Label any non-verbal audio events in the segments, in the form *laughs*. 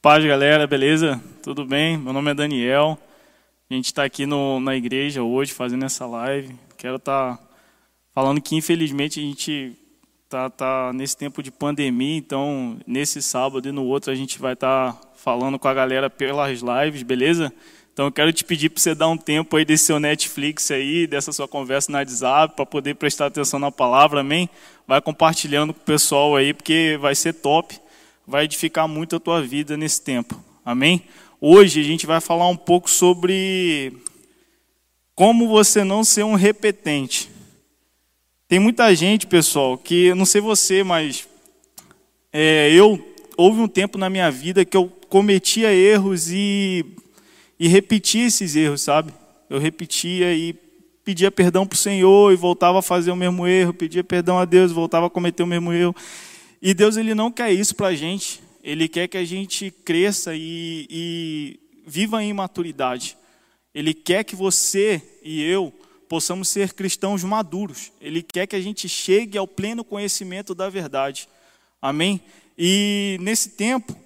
Paz, galera, beleza? Tudo bem? Meu nome é Daniel. A gente está aqui no, na igreja hoje fazendo essa live. Quero estar tá falando que, infelizmente, a gente está tá nesse tempo de pandemia, então, nesse sábado e no outro, a gente vai estar tá falando com a galera pelas lives, beleza? Então, eu quero te pedir para você dar um tempo aí desse seu Netflix aí, dessa sua conversa no WhatsApp, para poder prestar atenção na palavra, amém? Vai compartilhando com o pessoal aí, porque vai ser top vai edificar muito a tua vida nesse tempo. Amém? Hoje a gente vai falar um pouco sobre como você não ser um repetente. Tem muita gente, pessoal, que não sei você, mas é, eu houve um tempo na minha vida que eu cometia erros e, e repetia esses erros, sabe? Eu repetia e pedia perdão para o Senhor e voltava a fazer o mesmo erro, pedia perdão a Deus, voltava a cometer o mesmo erro. E Deus ele não quer isso para a gente. Ele quer que a gente cresça e, e viva em maturidade. Ele quer que você e eu possamos ser cristãos maduros. Ele quer que a gente chegue ao pleno conhecimento da verdade. Amém? E nesse tempo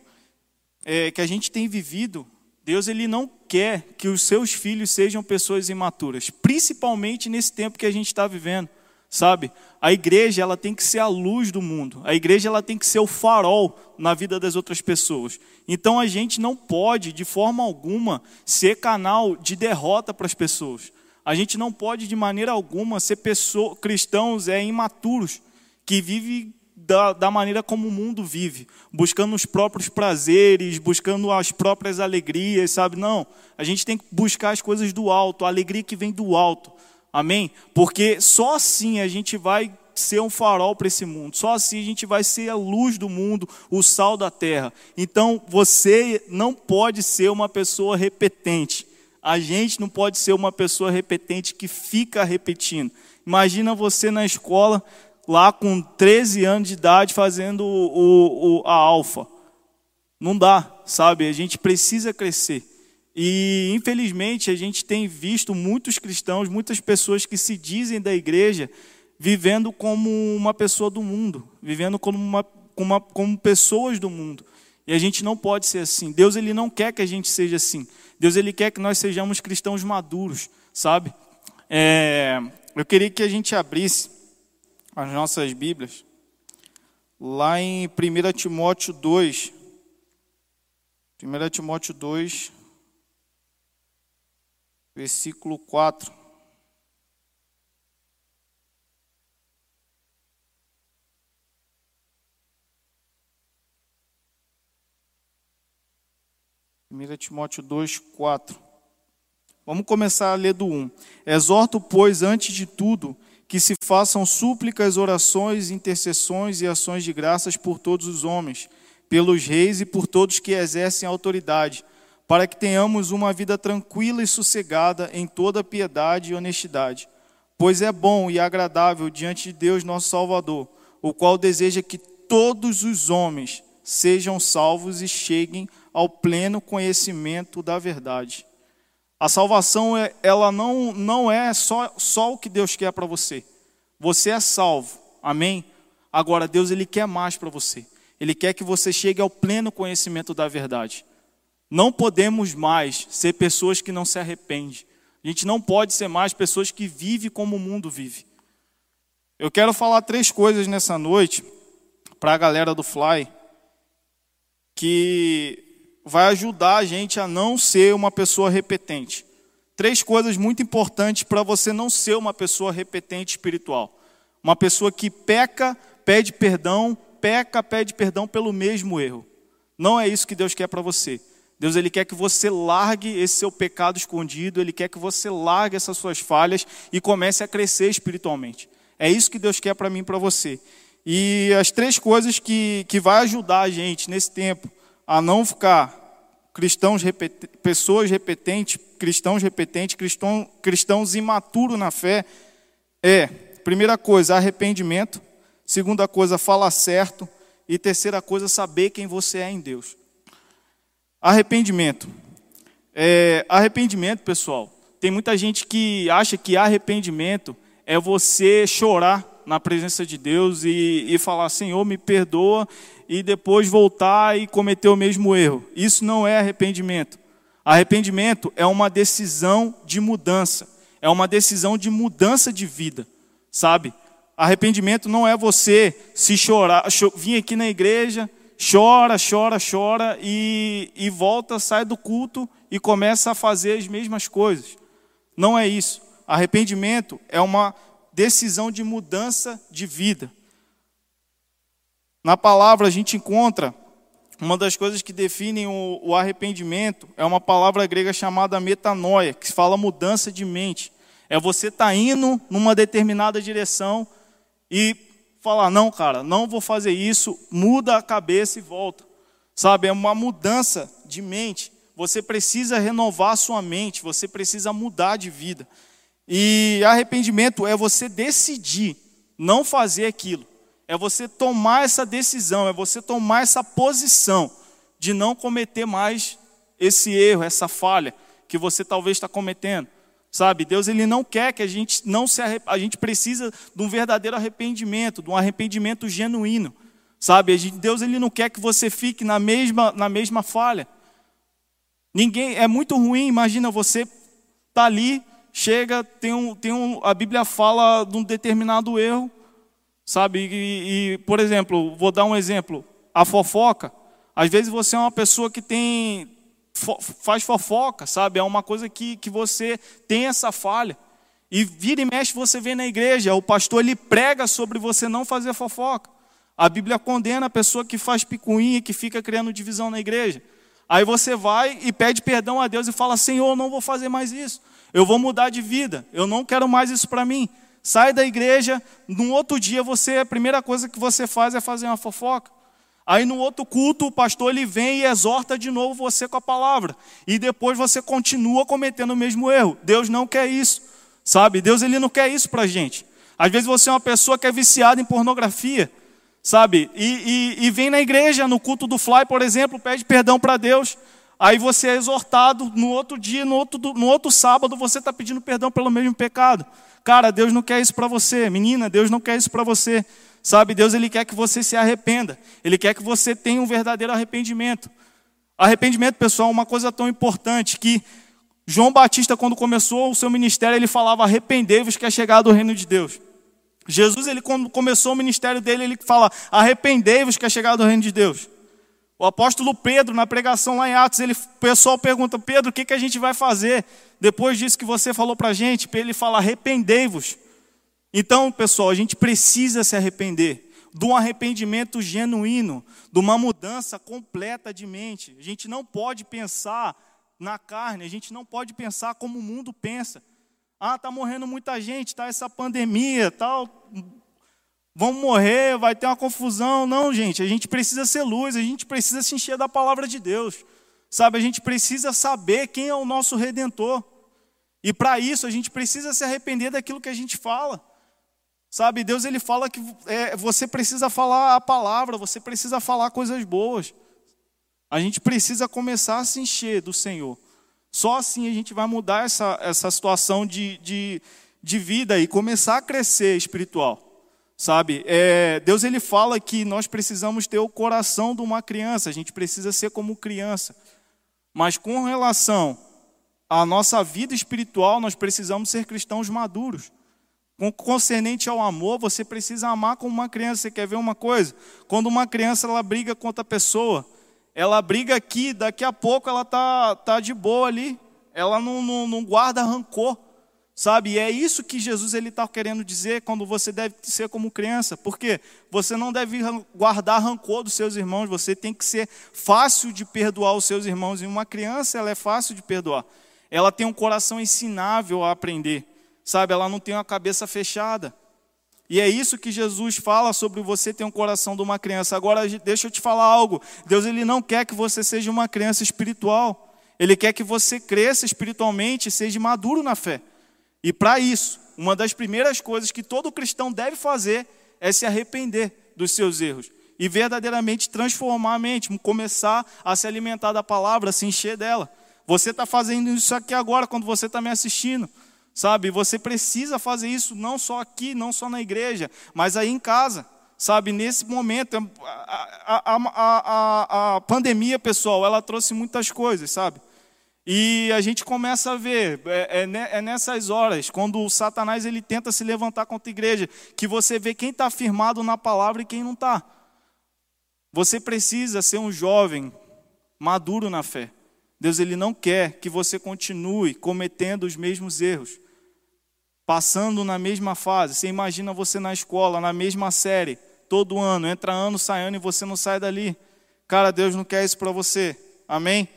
é, que a gente tem vivido, Deus ele não quer que os seus filhos sejam pessoas imaturas, principalmente nesse tempo que a gente está vivendo sabe? A igreja ela tem que ser a luz do mundo. A igreja ela tem que ser o farol na vida das outras pessoas. Então a gente não pode de forma alguma ser canal de derrota para as pessoas. A gente não pode de maneira alguma ser pessoa, cristãos é imaturos que vivem da, da, maneira como o mundo vive, buscando os próprios prazeres, buscando as próprias alegrias, sabe? Não, a gente tem que buscar as coisas do alto, a alegria que vem do alto. Amém? Porque só assim a gente vai ser um farol para esse mundo. Só assim a gente vai ser a luz do mundo, o sal da terra. Então você não pode ser uma pessoa repetente. A gente não pode ser uma pessoa repetente que fica repetindo. Imagina você na escola, lá com 13 anos de idade, fazendo o, o, a alfa. Não dá, sabe? A gente precisa crescer. E infelizmente a gente tem visto muitos cristãos, muitas pessoas que se dizem da igreja, vivendo como uma pessoa do mundo, vivendo como, uma, como, uma, como pessoas do mundo. E a gente não pode ser assim. Deus ele não quer que a gente seja assim. Deus ele quer que nós sejamos cristãos maduros, sabe? É, eu queria que a gente abrisse as nossas Bíblias lá em 1 Timóteo 2. 1 Timóteo 2, versículo 4. Primeira Timóteo 2, 4. Vamos começar a ler do 1. Exorto, pois, antes de tudo, que se façam súplicas, orações, intercessões e ações de graças por todos os homens, pelos reis e por todos que exercem autoridade, para que tenhamos uma vida tranquila e sossegada em toda piedade e honestidade. Pois é bom e agradável diante de Deus, nosso Salvador, o qual deseja que todos os homens sejam salvos e cheguem ao pleno conhecimento da verdade. A salvação, é, ela não, não é só, só o que Deus quer para você. Você é salvo, amém? Agora, Deus ele quer mais para você. Ele quer que você chegue ao pleno conhecimento da verdade. Não podemos mais ser pessoas que não se arrependem. A gente não pode ser mais pessoas que vivem como o mundo vive. Eu quero falar três coisas nessa noite para a galera do Fly que vai ajudar a gente a não ser uma pessoa repetente. Três coisas muito importantes para você não ser uma pessoa repetente espiritual. Uma pessoa que peca, pede perdão, peca, pede perdão pelo mesmo erro. Não é isso que Deus quer para você. Deus ele quer que você largue esse seu pecado escondido, ele quer que você largue essas suas falhas e comece a crescer espiritualmente. É isso que Deus quer para mim e para você. E as três coisas que, que vai ajudar a gente nesse tempo a não ficar cristãos repet... pessoas repetentes, cristãos repetentes, cristão... cristãos imaturos na fé é, primeira coisa, arrependimento, segunda coisa, falar certo e terceira coisa, saber quem você é em Deus. Arrependimento. É, arrependimento, pessoal. Tem muita gente que acha que arrependimento é você chorar na presença de Deus e, e falar, Senhor, me perdoa, e depois voltar e cometer o mesmo erro. Isso não é arrependimento. Arrependimento é uma decisão de mudança, é uma decisão de mudança de vida, sabe? Arrependimento não é você se chorar, vir aqui na igreja, chora, chora, chora e, e volta, sai do culto e começa a fazer as mesmas coisas. Não é isso. Arrependimento é uma decisão de mudança de vida. Na palavra a gente encontra uma das coisas que definem o, o, arrependimento é uma palavra grega chamada metanoia, que fala mudança de mente. É você estar tá indo numa determinada direção e falar: não, cara, não vou fazer isso, muda a cabeça e volta. Sabe, é uma mudança de mente. Você precisa renovar sua mente, você precisa mudar de vida. E arrependimento é você decidir não fazer aquilo. É você tomar essa decisão, é você tomar essa posição de não cometer mais esse erro, essa falha que você talvez está cometendo. Sabe, Deus ele não quer que a gente não se arrep... a gente precisa de um verdadeiro arrependimento, de um arrependimento genuíno. Sabe, Deus ele não quer que você fique na mesma na mesma falha. Ninguém é muito ruim, imagina você tá ali chega, tem um, tem um, a Bíblia fala de um determinado erro, sabe? E, e, por exemplo, vou dar um exemplo: a fofoca. Às vezes você é uma pessoa que tem fo, faz fofoca, sabe? É uma coisa que, que você tem essa falha. E vira e mexe você vê na igreja, o pastor ele prega sobre você não fazer fofoca. A Bíblia condena a pessoa que faz picuinha, que fica criando divisão na igreja. Aí você vai e pede perdão a Deus e fala: Senhor, não vou fazer mais isso. Eu vou mudar de vida. Eu não quero mais isso para mim. Sai da igreja, no outro dia você a primeira coisa que você faz é fazer uma fofoca. Aí no outro culto o pastor ele vem e exorta de novo você com a palavra. E depois você continua cometendo o mesmo erro. Deus não quer isso. Sabe? Deus ele não quer isso pra gente. Às vezes você é uma pessoa que é viciada em pornografia, sabe? E, e, e vem na igreja, no culto do Fly, por exemplo, pede perdão para Deus. Aí você é exortado no outro dia, no outro, no outro sábado, você está pedindo perdão pelo mesmo pecado. Cara, Deus não quer isso para você. Menina, Deus não quer isso para você. Sabe, Deus ele quer que você se arrependa. Ele quer que você tenha um verdadeiro arrependimento. Arrependimento, pessoal, é uma coisa tão importante que João Batista, quando começou o seu ministério, ele falava: arrependei-vos que é chegado o reino de Deus. Jesus, ele quando começou o ministério dele, ele fala: arrependei-vos que é chegado o reino de Deus. O apóstolo Pedro, na pregação lá em Atos, ele, o pessoal pergunta: Pedro, o que, que a gente vai fazer depois disso que você falou para a gente? Ele fala: arrependei-vos. Então, pessoal, a gente precisa se arrepender de um arrependimento genuíno, de uma mudança completa de mente. A gente não pode pensar na carne, a gente não pode pensar como o mundo pensa. Ah, tá morrendo muita gente, tá essa pandemia, tal, vão morrer, vai ter uma confusão. Não, gente, a gente precisa ser luz, a gente precisa se encher da palavra de Deus. Sabe, a gente precisa saber quem é o nosso redentor. E para isso a gente precisa se arrepender daquilo que a gente fala. Sabe, Deus ele fala que é, você precisa falar a palavra, você precisa falar coisas boas. A gente precisa começar a se encher do Senhor. Só assim a gente vai mudar essa, essa situação de, de, de vida e começar a crescer espiritual. Sabe, é, Deus ele fala que nós precisamos ter o coração de uma criança, a gente precisa ser como criança. Mas com relação à nossa vida espiritual, nós precisamos ser cristãos maduros. Concernente ao amor, você precisa amar como uma criança. Você quer ver uma coisa? Quando uma criança ela briga com outra pessoa, ela briga aqui, daqui a pouco ela tá, tá de boa ali, ela não, não, não guarda rancor. Sabe, e é isso que Jesus ele está querendo dizer quando você deve ser como criança, porque você não deve guardar rancor dos seus irmãos, você tem que ser fácil de perdoar os seus irmãos. E uma criança, ela é fácil de perdoar. Ela tem um coração ensinável a aprender, sabe? Ela não tem uma cabeça fechada. E é isso que Jesus fala sobre você ter um coração de uma criança. Agora, deixa eu te falar algo. Deus ele não quer que você seja uma criança espiritual. Ele quer que você cresça espiritualmente e seja maduro na fé. E para isso, uma das primeiras coisas que todo cristão deve fazer é se arrepender dos seus erros e verdadeiramente transformar a mente, começar a se alimentar da palavra, se encher dela. Você está fazendo isso aqui agora, quando você está me assistindo. Sabe? Você precisa fazer isso não só aqui, não só na igreja, mas aí em casa, sabe? Nesse momento, a, a, a, a, pandemia, pessoal, ela trouxe muitas coisas, sabe? E a gente começa a ver, é, é, é, nessas horas, quando o Satanás ele tenta se levantar contra a igreja, que você vê quem está firmado na palavra e quem não está. Você precisa ser um jovem maduro na fé. Deus ele não quer que você continue cometendo os mesmos erros, passando na mesma fase. Você imagina você na escola, na mesma série, todo ano, entra ano, sai ano e você não sai dali. Cara, Deus não quer isso para você. Amém?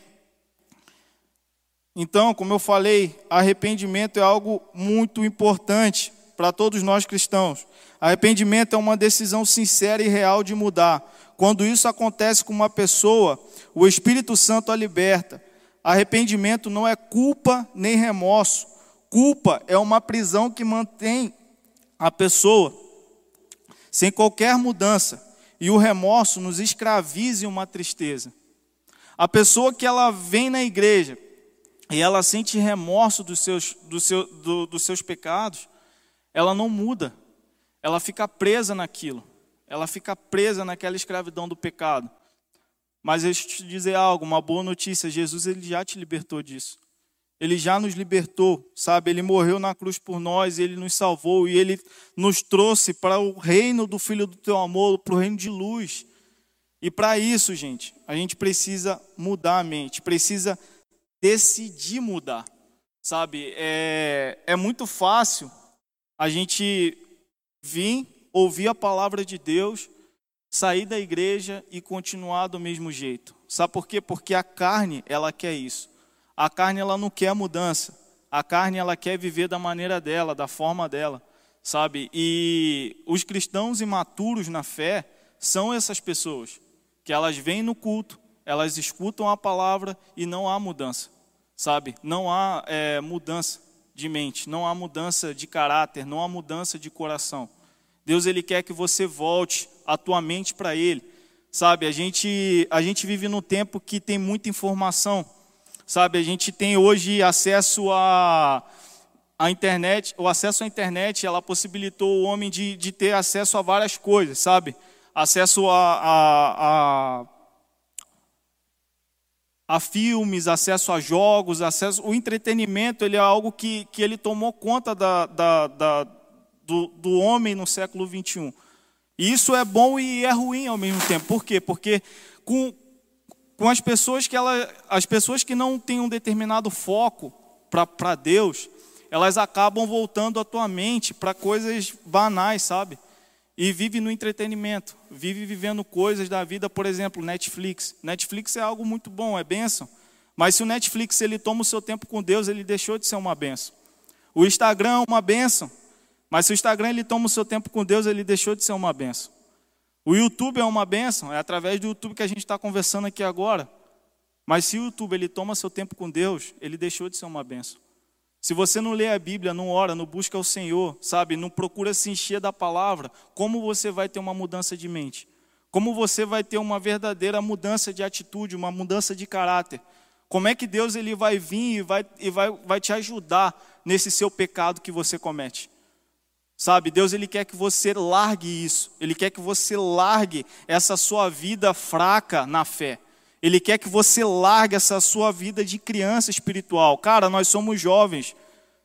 Então, como eu falei, arrependimento é algo muito importante para todos nós cristãos. Arrependimento é uma decisão sincera e real de mudar. Quando isso acontece com uma pessoa, o Espírito Santo a liberta. Arrependimento não é culpa nem remorso. Culpa é uma prisão que mantém a pessoa sem qualquer mudança. E o remorso nos escraviza em uma tristeza. A pessoa que ela vem na igreja e ela sente remorso dos seus, do seu, do, dos seus pecados, ela não muda, ela fica presa naquilo, ela fica presa naquela escravidão do pecado. Mas eu te dizer algo, uma boa notícia: Jesus ele já te libertou disso. Ele já nos libertou, sabe? Ele morreu na cruz por nós, ele nos salvou e ele nos trouxe para o reino do Filho do teu amor, para o reino de luz. E para isso, gente, a gente precisa mudar a mente, precisa decidir mudar, sabe? É, é muito fácil a gente vir, ouvir a palavra de Deus, sair da igreja e continuar do mesmo jeito. Sabe por quê? Porque a carne, ela quer isso. A carne, ela não quer mudança. A carne, ela quer viver da maneira dela, da forma dela, sabe? E os cristãos imaturos na fé são essas pessoas que elas vêm no culto, elas escutam a palavra e não há mudança sabe? Não há é, mudança de mente, não há mudança de caráter, não há mudança de coração. Deus ele quer que você volte a tua mente para Ele, sabe? A gente a gente vive num tempo que tem muita informação, sabe? A gente tem hoje acesso a a internet, o acesso à internet, ela possibilitou o homem de, de ter acesso a várias coisas, sabe? Acesso a, a, a a filmes, acesso a jogos, acesso, o entretenimento, ele é algo que, que ele tomou conta da, da, da do, do homem no século 21. E isso é bom e é ruim ao mesmo tempo. Por quê? Porque com, com as pessoas que ela, as pessoas que não têm um determinado foco para Deus, elas acabam voltando a tua mente para coisas banais, sabe? e vive no entretenimento, vive vivendo coisas da vida, por exemplo, Netflix. Netflix é algo muito bom, é bênção. Mas se o Netflix ele toma o seu tempo com Deus, ele deixou de ser uma bênção. O Instagram é uma bênção, mas se o Instagram ele toma o seu tempo com Deus, ele deixou de ser uma bênção. O YouTube é uma bênção, é através do YouTube que a gente está conversando aqui agora. Mas se o YouTube ele toma seu tempo com Deus, ele deixou de ser uma bênção. Se você não lê a Bíblia, não ora, não busca o Senhor, sabe, não procura se encher da palavra, como você vai ter uma mudança de mente? Como você vai ter uma verdadeira mudança de atitude, uma mudança de caráter? Como é que Deus ele vai vir e vai, e vai, vai te ajudar nesse seu pecado que você comete? Sabe, Deus ele quer que você largue isso. Ele quer que você largue essa sua vida fraca na fé. Ele quer que você largue essa sua vida de criança espiritual. Cara, nós somos jovens.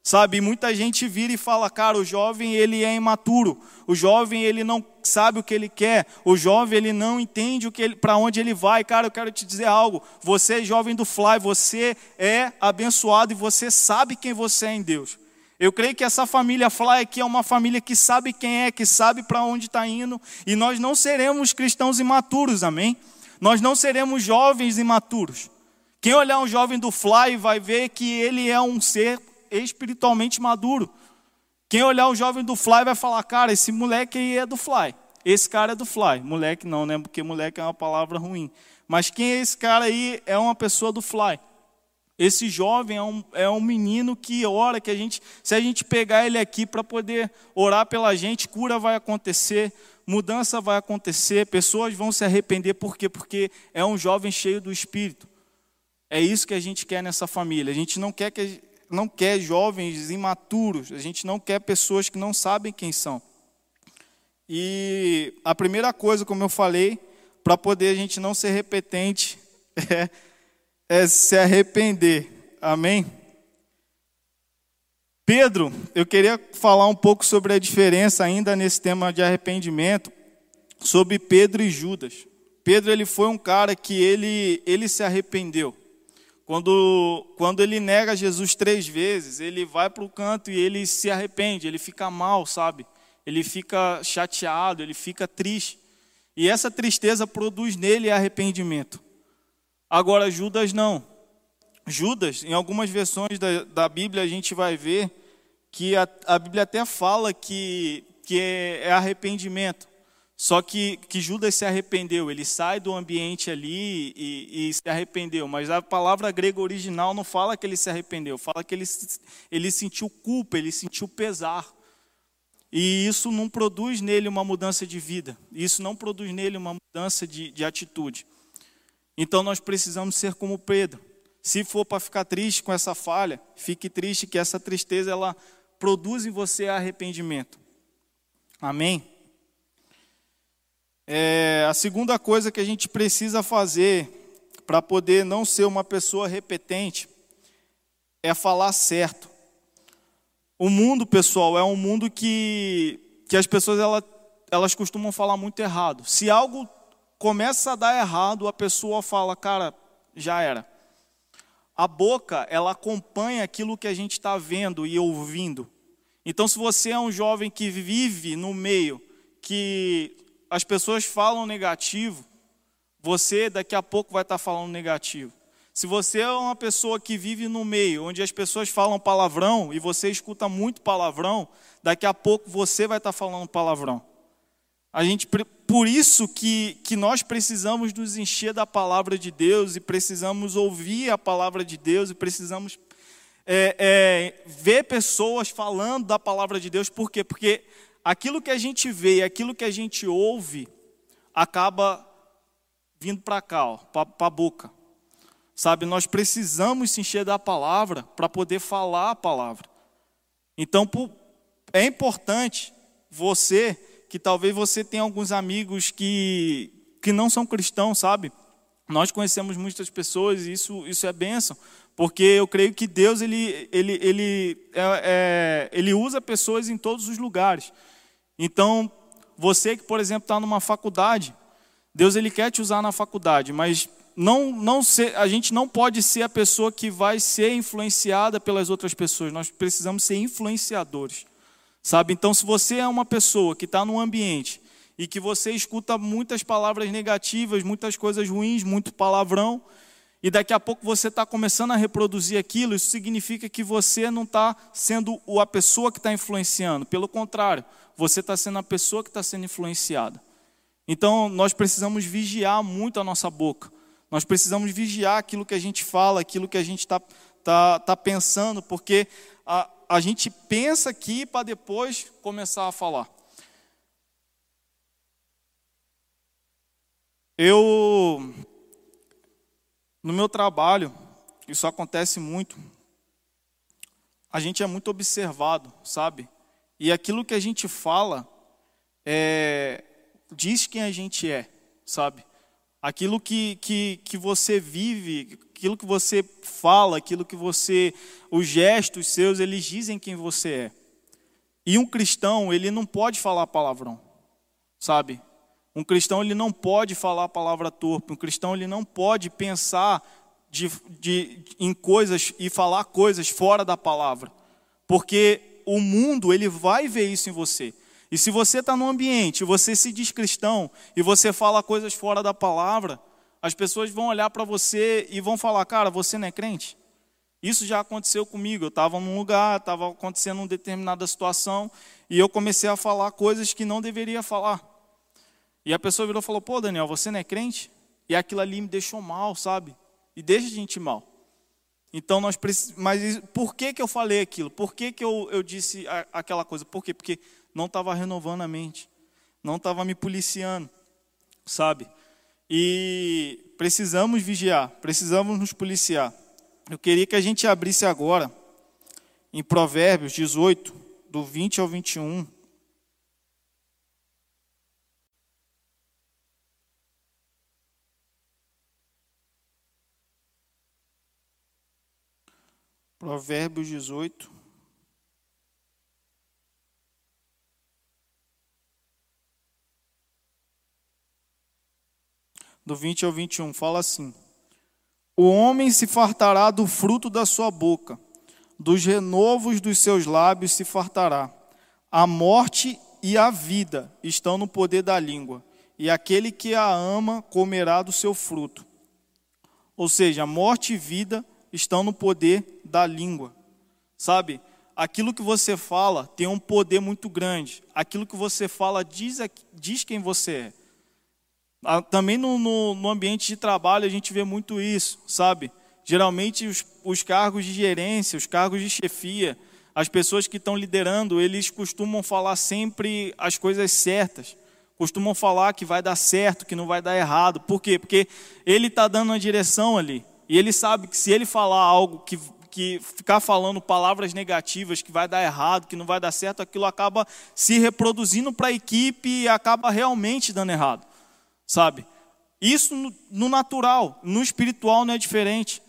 Sabe, muita gente vira e fala, cara, o jovem ele é imaturo. O jovem ele não sabe o que ele quer. O jovem ele não entende o que para onde ele vai. Cara, eu quero te dizer algo. Você é jovem do Fly, você é abençoado e você sabe quem você é em Deus. Eu creio que essa família Fly aqui é uma família que sabe quem é, que sabe para onde está indo, e nós não seremos cristãos imaturos, amém? Nós não seremos jovens imaturos. Quem olhar um jovem do Fly vai ver que ele é um ser espiritualmente maduro. Quem olhar um jovem do Fly vai falar, cara, esse moleque aí é do Fly. Esse cara é do Fly. Moleque não, né? Porque moleque é uma palavra ruim. Mas quem é esse cara aí é uma pessoa do Fly. Esse jovem é um, é um menino que ora, que a gente, se a gente pegar ele aqui para poder orar pela gente, cura vai acontecer, mudança vai acontecer, pessoas vão se arrepender, por quê? Porque é um jovem cheio do Espírito. É isso que a gente quer nessa família. A gente não quer que não quer jovens imaturos, a gente não quer pessoas que não sabem quem são. E a primeira coisa, como eu falei, para poder a gente não ser repetente, *laughs* é, é se arrepender. Amém? Pedro, eu queria falar um pouco sobre a diferença ainda nesse tema de arrependimento, sobre Pedro e Judas. Pedro ele foi um cara que ele, ele se arrependeu. Quando, quando ele nega Jesus três vezes, ele vai para o canto e ele se arrepende, ele fica mal, sabe? Ele fica chateado, ele fica triste. E essa tristeza produz nele arrependimento. Agora, Judas não. Judas, em algumas versões da, da Bíblia, a gente vai ver que a, a Bíblia até fala que, que é, é arrependimento. Só que, que Judas se arrependeu, ele sai do ambiente ali e, e, se arrependeu. Mas a palavra grega original não fala que ele se arrependeu, fala que ele, ele sentiu culpa, ele sentiu pesar. E isso não produz nele uma mudança de vida, isso não produz nele uma mudança de, de atitude. Então nós precisamos ser como Pedro. Se for para ficar triste com essa falha, fique triste que essa tristeza ela produz em você arrependimento. Amém? É, a segunda coisa que a gente precisa fazer para poder não ser uma pessoa repetente é falar certo. O mundo, pessoal, é um mundo que, que as pessoas elas, elas costumam falar muito errado. Se algo começa a dar errado, a pessoa fala, cara, já era. A boca, ela acompanha aquilo que a gente está vendo e ouvindo. Então, se você é um jovem que vive no meio que as pessoas falam negativo, você daqui a pouco vai estar falando negativo. Se você é uma pessoa que vive no meio onde as pessoas falam palavrão e você escuta muito palavrão, daqui a pouco você vai estar falando palavrão. A gente, por isso que, que nós precisamos nos encher da palavra de Deus e precisamos ouvir a palavra de Deus e precisamos é, é, ver pessoas falando da palavra de Deus. Por quê? Porque aquilo que a gente vê e aquilo que a gente ouve acaba vindo para cá, para a boca. Sabe, nós precisamos se encher da palavra para poder falar a palavra. Então, é importante você que talvez você tenha alguns amigos que, que não são cristãos, sabe? Nós conhecemos muitas pessoas e isso, isso é bênção, porque eu creio que Deus ele, ele, ele, é, é, ele usa pessoas em todos os lugares. Então, você que, por exemplo, está numa faculdade, Deus ele quer te usar na faculdade, mas não, não ser, a gente não pode ser a pessoa que vai ser influenciada pelas outras pessoas. Nós precisamos ser influenciadores. Sabe? Então, se você é uma pessoa que está num ambiente e que você escuta muitas palavras negativas, muitas coisas ruins, muito palavrão, e daqui a pouco você está começando a reproduzir aquilo, isso significa que você não está sendo a pessoa que está influenciando. Pelo contrário, você está sendo a pessoa que está sendo influenciada. Então, nós precisamos vigiar muito a nossa boca. Nós precisamos vigiar aquilo que a gente fala, aquilo que a gente está tá, tá pensando, porque a, a gente pensa aqui para depois começar a falar. Eu, no meu trabalho, isso acontece muito, a gente é muito observado, sabe? E aquilo que a gente fala é, diz quem a gente é, sabe? Aquilo que, que, que você vive, aquilo que você fala, aquilo que você. Os gestos seus, eles dizem quem você é. E um cristão, ele não pode falar palavrão, sabe? Um cristão, ele não pode falar palavra torpe. Um cristão, ele não pode pensar de, de, em coisas e falar coisas fora da palavra. Porque o mundo, ele vai ver isso em você. E se você está num ambiente, você se diz cristão e você fala coisas fora da palavra, as pessoas vão olhar para você e vão falar, cara, você não é crente? Isso já aconteceu comigo. Eu estava num lugar, estava acontecendo uma determinada situação e eu comecei a falar coisas que não deveria falar. E a pessoa virou e falou: pô, Daniel, você não é crente? E aquilo ali me deixou mal, sabe? E deixa a gente mal. Então nós precisamos. Mas por que, que eu falei aquilo? Por que, que eu, eu disse a, aquela coisa? Por quê? Porque não estava renovando a mente, não estava me policiando, sabe? E precisamos vigiar, precisamos nos policiar. Eu queria que a gente abrisse agora em Provérbios 18, do 20 ao 21. Provérbios 18. Do 20 ao 21, fala assim: O homem se fartará do fruto da sua boca, dos renovos dos seus lábios se fartará. A morte e a vida estão no poder da língua, e aquele que a ama comerá do seu fruto. Ou seja, morte e vida estão no poder da língua. Sabe? Aquilo que você fala tem um poder muito grande. Aquilo que você fala diz, diz quem você é. Ah, também no, no, no ambiente de trabalho a gente vê muito isso, sabe? Geralmente os, os cargos de gerência, os cargos de chefia, as pessoas que estão liderando, eles costumam falar sempre as coisas certas. Costumam falar que vai dar certo, que não vai dar errado. Por quê? Porque ele está dando uma direção ali. E ele sabe que se ele falar algo que, que ficar falando palavras negativas, que vai dar errado, que não vai dar certo, aquilo acaba se reproduzindo para a equipe e acaba realmente dando errado. Sabe? Isso no, natural, no espiritual não é diferente.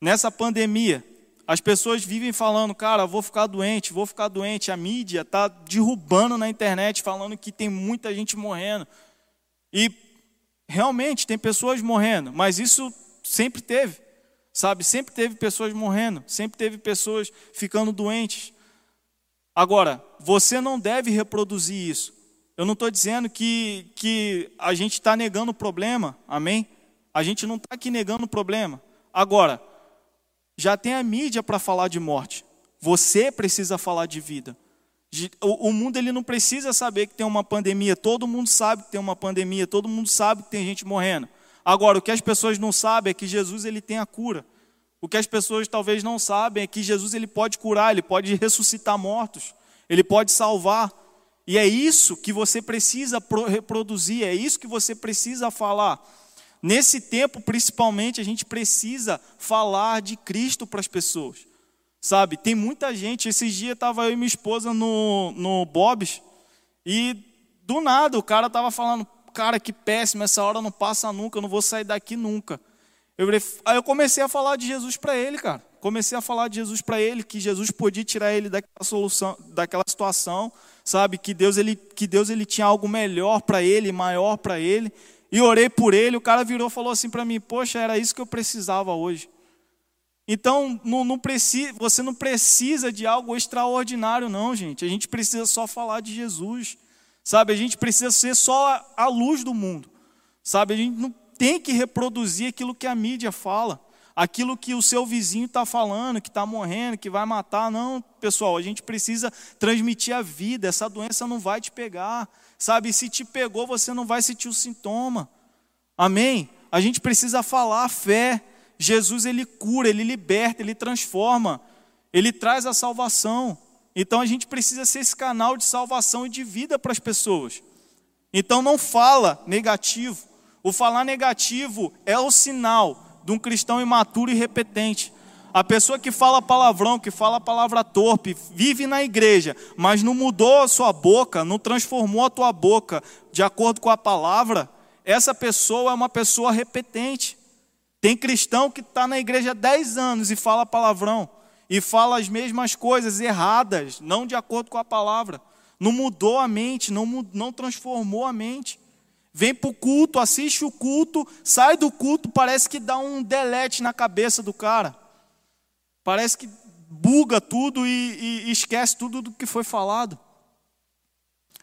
Nessa pandemia, as pessoas vivem falando, cara, vou ficar doente, vou ficar doente. A mídia está derrubando na internet, falando que tem muita gente morrendo. E realmente tem pessoas morrendo, mas isso sempre teve, sabe? Sempre teve pessoas morrendo, sempre teve pessoas ficando doentes. Agora, você não deve reproduzir isso. Eu não estou dizendo que, que a gente está negando o problema, amém? A gente não está aqui negando o problema. Agora, já tem a mídia para falar de morte. Você precisa falar de vida. O, mundo ele não precisa saber que tem uma pandemia. Todo mundo sabe que tem uma pandemia. Todo mundo sabe que tem gente morrendo. Agora, o que as pessoas não sabem é que Jesus ele tem a cura. O que as pessoas talvez não sabem é que Jesus ele pode curar, ele pode ressuscitar mortos, ele pode salvar. E é isso que você precisa reproduzir, é isso que você precisa falar. Nesse tempo, principalmente, a gente precisa falar de Cristo para as pessoas. Sabe, tem muita gente. Esses dias estava eu e minha esposa no, no Bob's e do nada o cara estava falando: cara, que péssimo, essa hora não passa nunca, eu não vou sair daqui nunca. Eu, aí eu comecei a falar de Jesus para ele, cara. Comecei a falar de Jesus para ele, que Jesus podia tirar ele daquela solução, daquela situação, sabe? Que Deus ele, que Deus ele tinha algo melhor para ele, maior para ele. E orei por ele. O cara virou, e falou assim para mim: Poxa, era isso que eu precisava hoje. Então, não, não precisa, você não precisa de algo extraordinário, não, gente. A gente precisa só falar de Jesus. Sabe, a gente precisa ser só a luz do mundo. Sabe, a gente não tem que reproduzir aquilo que a mídia fala, aquilo que o seu vizinho está falando, que está morrendo, que vai matar. Não, pessoal, a gente precisa transmitir a vida. Essa doença não vai te pegar. Sabe, se te pegou, você não vai sentir o sintoma. Amém? A gente precisa falar a fé. Jesus, ele cura, ele liberta, ele transforma, ele traz a salvação. Então a gente precisa ser esse canal de salvação e de vida para as pessoas. Então não fala negativo. O falar negativo é o sinal de um cristão imaturo e repetente. A pessoa que fala palavrão, que fala palavra torpe, vive na igreja, mas não mudou a sua boca, não transformou a tua boca de acordo com a palavra, essa pessoa é uma pessoa repetente. Tem cristão que está na igreja há 10 anos e fala palavrão e fala as mesmas coisas erradas, não de acordo com a palavra. Não mudou a mente, não, não transformou a mente. Vem para o culto, assiste o culto, sai do culto, parece que dá um delete na cabeça do cara. Parece que buga tudo e, e esquece tudo do que foi falado.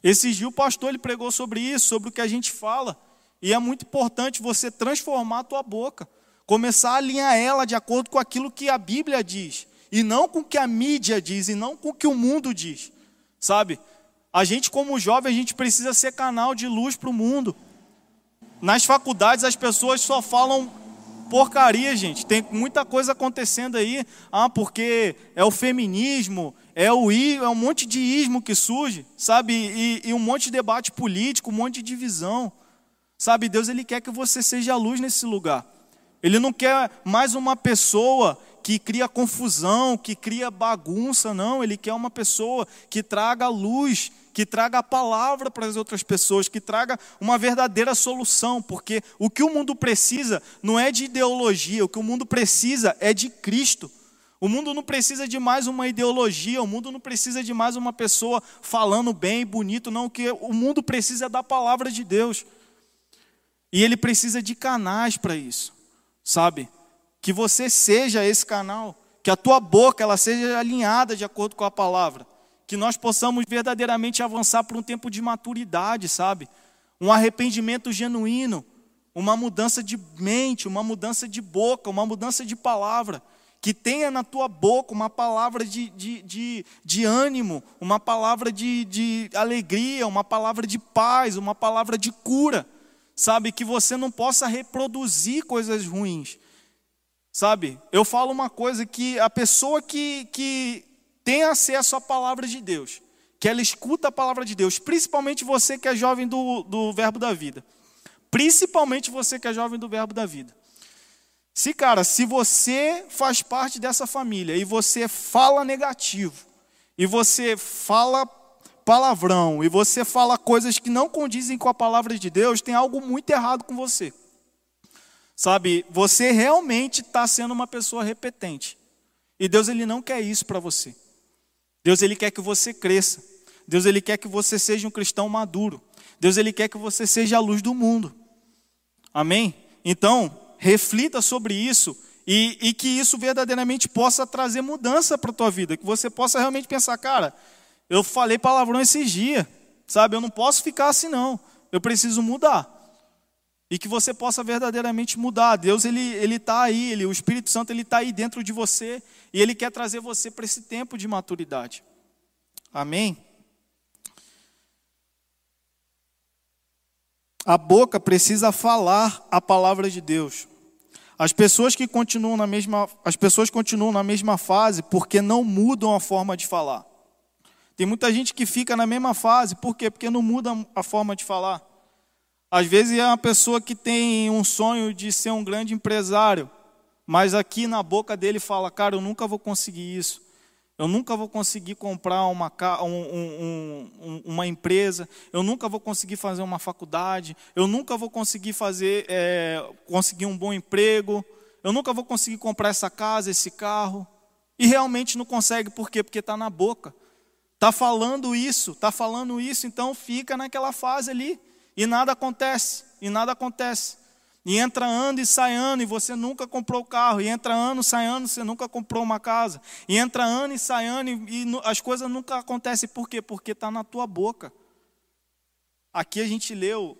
Esses dias o pastor ele pregou sobre isso, sobre o que a gente fala. E é muito importante você transformar a tua boca. Começar a alinhar ela de acordo com aquilo que a Bíblia diz e não com o que a mídia diz, e não com o que o mundo diz, sabe? A gente, como jovem, a gente precisa ser canal de luz para o mundo. Nas faculdades, as pessoas só falam porcaria, gente. Tem muita coisa acontecendo aí. Ah, porque é o feminismo, é o I, é um monte de ismo que surge, sabe? E, e um monte de debate político, um monte de divisão. Sabe, Deus ele quer que você seja a luz nesse lugar. Ele não quer mais uma pessoa que cria confusão, que cria bagunça, não. Ele quer uma pessoa que traga luz, que traga a palavra para as outras pessoas, que traga uma verdadeira solução, porque o que o mundo precisa não é de ideologia, o que o mundo precisa é de Cristo. O mundo não precisa de mais uma ideologia, o mundo não precisa de mais uma pessoa falando bem, bonito, não, o que o mundo precisa é da palavra de Deus. E ele precisa de canais para isso, sabe? Que você seja esse canal, que a tua boca ela seja alinhada de acordo com a palavra, que nós possamos verdadeiramente avançar para um tempo de maturidade, sabe? Um arrependimento genuíno, uma mudança de mente, uma mudança de boca, uma mudança de palavra que tenha na tua boca uma palavra de, de, de, de ânimo, uma palavra de, de alegria, uma palavra de paz, uma palavra de cura, sabe? Que você não possa reproduzir coisas ruins, sabe? Eu falo uma coisa que a pessoa que, que tem acesso à palavra de Deus, que ela escuta a palavra de Deus, principalmente você que é jovem do, do Verbo da Vida, principalmente você que é jovem do Verbo da Vida. Se, cara, se você faz parte dessa família e você fala negativo, e você fala palavrão, e você fala coisas que não condizem com a palavra de Deus, tem algo muito errado com você. Sabe, você realmente está sendo uma pessoa repetente. E Deus ele não quer isso para você. Deus ele quer que você cresça. Deus ele quer que você seja um cristão maduro. Deus ele quer que você seja a luz do mundo. Amém? Então, reflita sobre isso e, e que isso verdadeiramente possa trazer mudança para a tua vida, que você possa realmente pensar, cara, eu falei palavrão esses dias, sabe? Eu não posso ficar assim não, eu preciso mudar. E que você possa verdadeiramente mudar. Deus ele ele está aí, ele, o Espírito Santo ele está aí dentro de você e ele quer trazer você para esse tempo de maturidade. Amém. A boca precisa falar a palavra de Deus. As pessoas que continuam na mesma, as pessoas continuam na mesma fase porque não mudam a forma de falar. Tem muita gente que fica na mesma fase, por quê? Porque não muda a forma de falar. Às vezes é uma pessoa que tem um sonho de ser um grande empresário, mas aqui na boca dele fala: Cara, eu nunca vou conseguir isso. Eu nunca vou conseguir comprar uma, um, um, uma empresa, eu nunca vou conseguir fazer uma faculdade, eu nunca vou conseguir fazer, é, conseguir um bom emprego, eu nunca vou conseguir comprar essa casa, esse carro. E realmente não consegue, por quê? Porque está na boca. Está falando isso, está falando isso, então fica naquela fase ali. E nada acontece, e nada acontece. E entra ano e sai ano e você nunca comprou o carro. E entra ano, sai ano, você nunca comprou uma casa. E entra ano e sai ano e, e as coisas nunca acontecem. Por quê? Porque está na tua boca. Aqui a gente leu,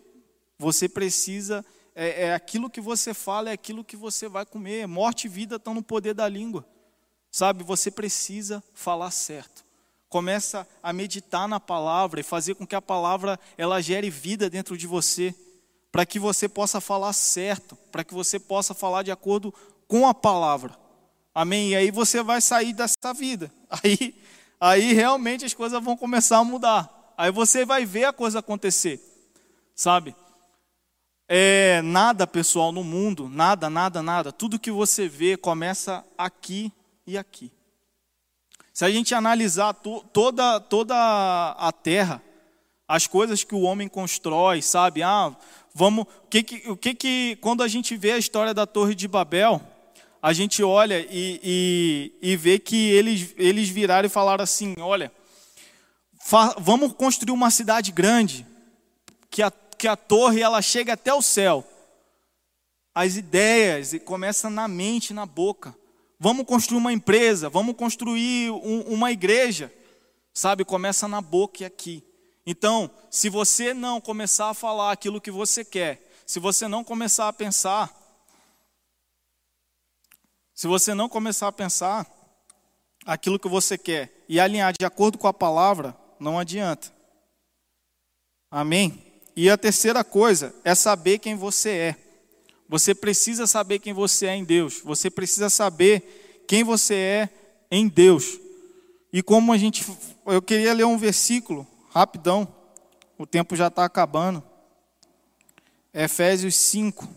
você precisa, é, é, aquilo que você fala, é aquilo que você vai comer. Morte e vida estão no poder da língua. Sabe, você precisa falar certo. Começa a meditar na palavra e fazer com que a palavra ela gere vida dentro de você para que você possa falar certo, para que você possa falar de acordo com a palavra. Amém? E aí você vai sair dessa vida. *laughs* Aí, aí realmente as coisas vão começar a mudar. Aí você vai ver a coisa acontecer. Sabe? É, nada, pessoal, no mundo, nada, nada, nada. Tudo que você vê começa aqui e aqui. Se a gente analisar to, toda, toda a terra, as coisas que o homem constrói, sabe? Ah, vamos, o que que, o que que, quando a gente vê a história da Torre de Babel, a gente olha e, e, e vê que eles, eles viraram e falaram assim, olha, fa, vamos construir uma cidade grande, que a, que a torre ela chega até o céu. As ideias começam na mente, na boca. Vamos construir uma empresa, vamos construir um, uma igreja, sabe? Começa na boca e aqui. Então, se você não começar a falar aquilo que você quer, se você não começar a pensar, se você não começar a pensar aquilo que você quer e alinhar de acordo com a palavra, não adianta. Amém? E a terceira coisa é saber quem você é. Você precisa saber quem você é em Deus. Você precisa saber quem você é em Deus. E como a gente. Eu queria ler um versículo, rapidão. O tempo já está acabando. Efésios 5.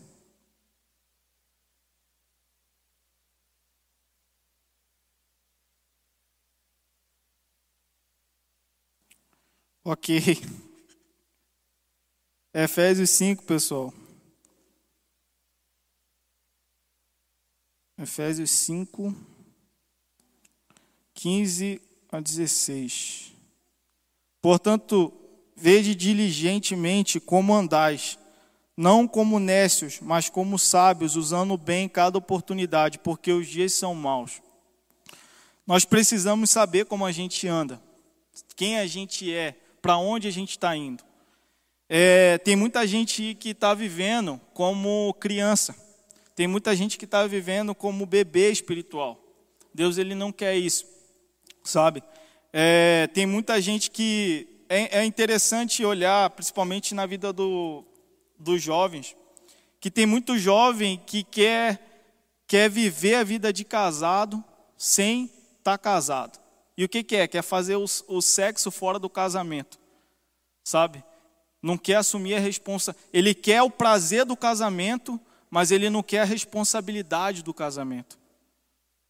Ok. *laughs* Efésios 5, pessoal. Efésios 5, 15 a 16. Portanto, vede diligentemente como andais, não como nécios, mas como sábios, usando bem cada oportunidade, porque os dias são maus. Nós precisamos saber como a gente anda, quem a gente é, para onde a gente está indo. É, tem muita gente que está vivendo como criança, tem muita gente que está vivendo como bebê espiritual. Deus ele não quer isso, sabe? É, tem muita gente que é, é interessante olhar, principalmente na vida do, dos jovens, que tem muito jovem que quer, quer viver a vida de casado sem estar tá casado. E o que, que é? Quer fazer o, o sexo fora do casamento, sabe? Não quer assumir a responsabilidade. Ele quer o prazer do casamento, mas ele não quer a responsabilidade do casamento.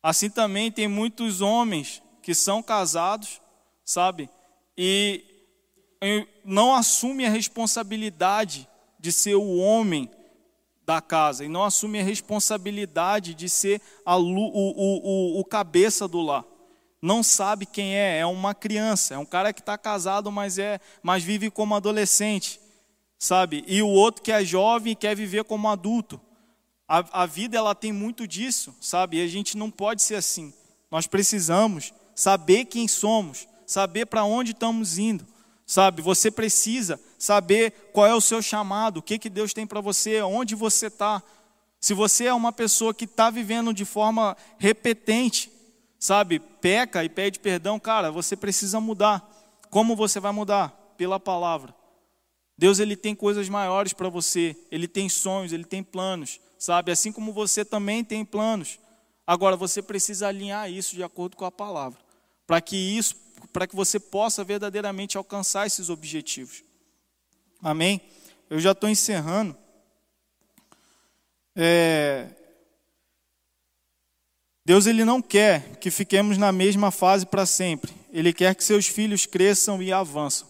Assim também tem muitos homens que são casados, sabe? E não assumem a responsabilidade de ser o homem da casa e não assume a responsabilidade de ser a, o, o, o, o cabeça do lar. Não sabe quem é, é uma criança, é um cara que está casado, mas, é, mas vive como adolescente, sabe? E o outro que é jovem quer viver como adulto. A, a vida ela tem muito disso, sabe? E a gente não pode ser assim. Nós precisamos saber quem somos, saber para onde estamos indo sabe? Você precisa saber qual é o seu chamado, o que, que Deus tem para você, onde você está. Se você é uma pessoa que está vivendo de forma repetente, sabe? Peca e pede perdão, cara, você precisa mudar. Como você vai mudar? Pela palavra. Deus ele tem coisas maiores para você, ele tem sonhos, ele tem planos, sabe? Assim como você também tem planos. Agora você precisa alinhar isso de acordo com a palavra, para que isso para que você possa verdadeiramente alcançar esses objetivos. Amém? Eu já estou encerrando. É... Deus ele não quer que fiquemos na mesma fase para sempre. Ele quer que seus filhos cresçam e avançam.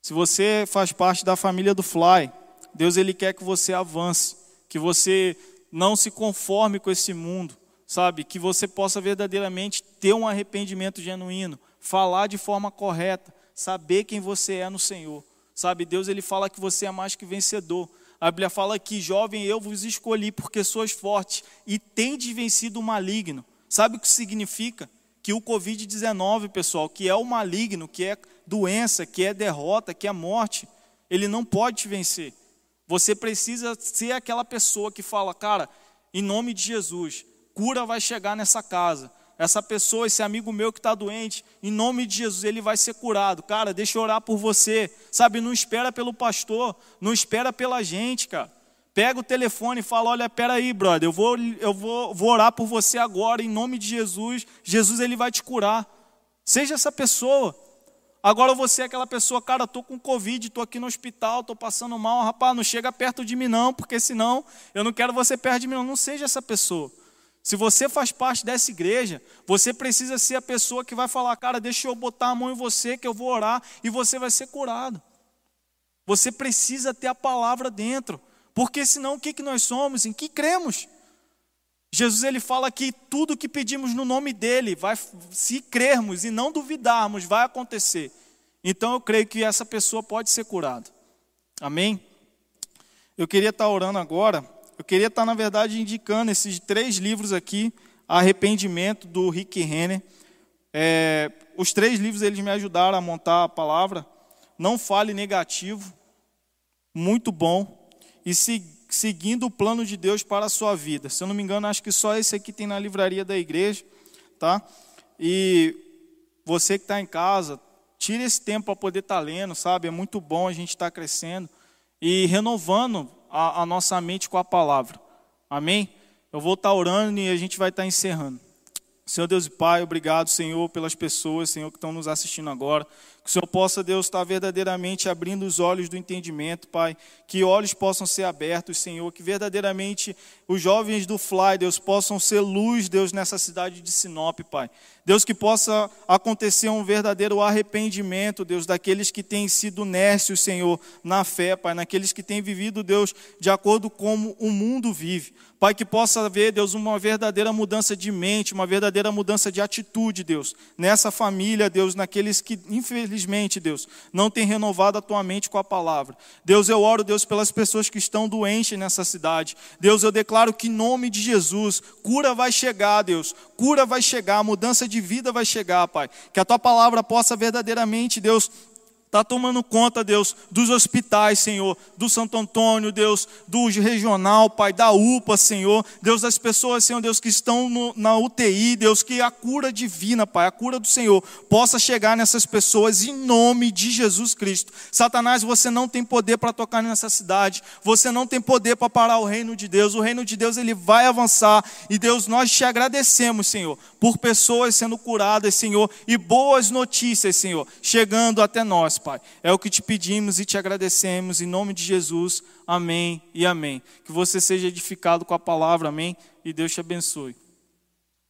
Se você faz parte da família do Fly, Deus ele quer que você avance, que você não se conforme com esse mundo, sabe? Que você possa verdadeiramente ter um arrependimento genuíno, falar de forma correta, saber quem você é no Senhor. Sabe, Deus ele fala que você é mais que vencedor. A Bíblia fala que, jovem, eu vos escolhi porque sois fortes e tendes vencido o maligno. Sabe o que significa? Que o Covid-19, pessoal, que é o maligno, que é doença, que é derrota, que é morte, ele não pode te vencer. Você precisa ser aquela pessoa que fala, cara, em nome de Jesus, cura vai chegar nessa casa essa pessoa, esse amigo meu que está doente, em nome de Jesus, ele vai ser curado. Cara, deixa eu orar por você. Sabe, não espera pelo pastor, não espera pela gente, cara. Pega o telefone e fala: Olha, peraí, brother, eu vou, eu vou, vou orar por você agora, em nome de Jesus. Jesus, ele vai te curar. Seja essa pessoa. Agora você é aquela pessoa, cara, estou com Covid, estou aqui no hospital, estou passando mal, rapaz, não chega perto de mim não, porque senão eu não quero você perto de mim não. Não seja essa pessoa. Se você faz parte dessa igreja, você precisa ser a pessoa que vai falar, cara, deixa eu botar a mão em você, que eu vou orar e você vai ser curado. Você precisa ter a palavra dentro, porque senão o que, que nós somos? Em que cremos? Jesus ele fala que tudo que pedimos no nome dele, vai, se crermos e não duvidarmos, vai acontecer. Então eu creio que essa pessoa pode ser curada. Amém? Eu queria estar orando agora. Eu queria estar, na verdade, indicando esses três livros aqui, Arrependimento, do Rick Renner. É, os três livros eles me ajudaram a montar a palavra. Não fale negativo, muito bom. E se, seguindo o plano de Deus para a sua vida. Se eu não me engano, acho que só esse aqui tem na livraria da igreja, tá? E você que está em casa, tire esse tempo para poder estar tá lendo, sabe? É muito bom a gente estar tá crescendo e renovando a, a nossa mente com a palavra. Amém? Eu vou estar orando e a gente vai estar encerrando. Senhor Deus e Pai, obrigado, Senhor, pelas pessoas, Senhor, que estão nos assistindo agora. Que o Senhor possa, Deus, estar verdadeiramente abrindo os olhos do entendimento, Pai. Que olhos possam ser abertos, Senhor. Que verdadeiramente os jovens do Fly, Deus, possam ser luz, Deus, nessa cidade de Sinop, Pai. Deus, que possa acontecer um verdadeiro arrependimento, Deus, daqueles que têm sido nércios, Senhor, na fé, Pai, naqueles que têm vivido, Deus, de acordo com como o mundo vive. Pai, que possa haver, Deus, uma verdadeira mudança de mente, uma verdadeira mudança de atitude, Deus, nessa família, Deus, naqueles que, infelizmente, Deus, não têm renovado a tua mente com a palavra. Deus, eu oro, Deus, pelas pessoas que estão doentes nessa cidade. Deus, eu declaro que em nome de Jesus, cura vai chegar, Deus, cura vai chegar, mudança de vida vai chegar, Pai. Que a tua palavra possa verdadeiramente, Deus, Está tomando conta, Deus, dos hospitais, Senhor, do Santo Antônio, Deus, do regional, Pai, da UPA, Senhor, Deus, das pessoas, Senhor, Deus, que estão no, na UTI, Deus, que a cura divina, Pai, a cura do Senhor, possa chegar nessas pessoas em nome de Jesus Cristo. Satanás, você não tem poder para tocar nessa cidade, você não tem poder para parar o reino de Deus, o reino de Deus, ele vai avançar, e Deus, nós te agradecemos, Senhor, por pessoas sendo curadas, Senhor, e boas notícias, Senhor, chegando até nós, Pai. É o que te pedimos e te agradecemos, em nome de Jesus. Amém e amém. Que você seja edificado com a palavra, amém. E Deus te abençoe.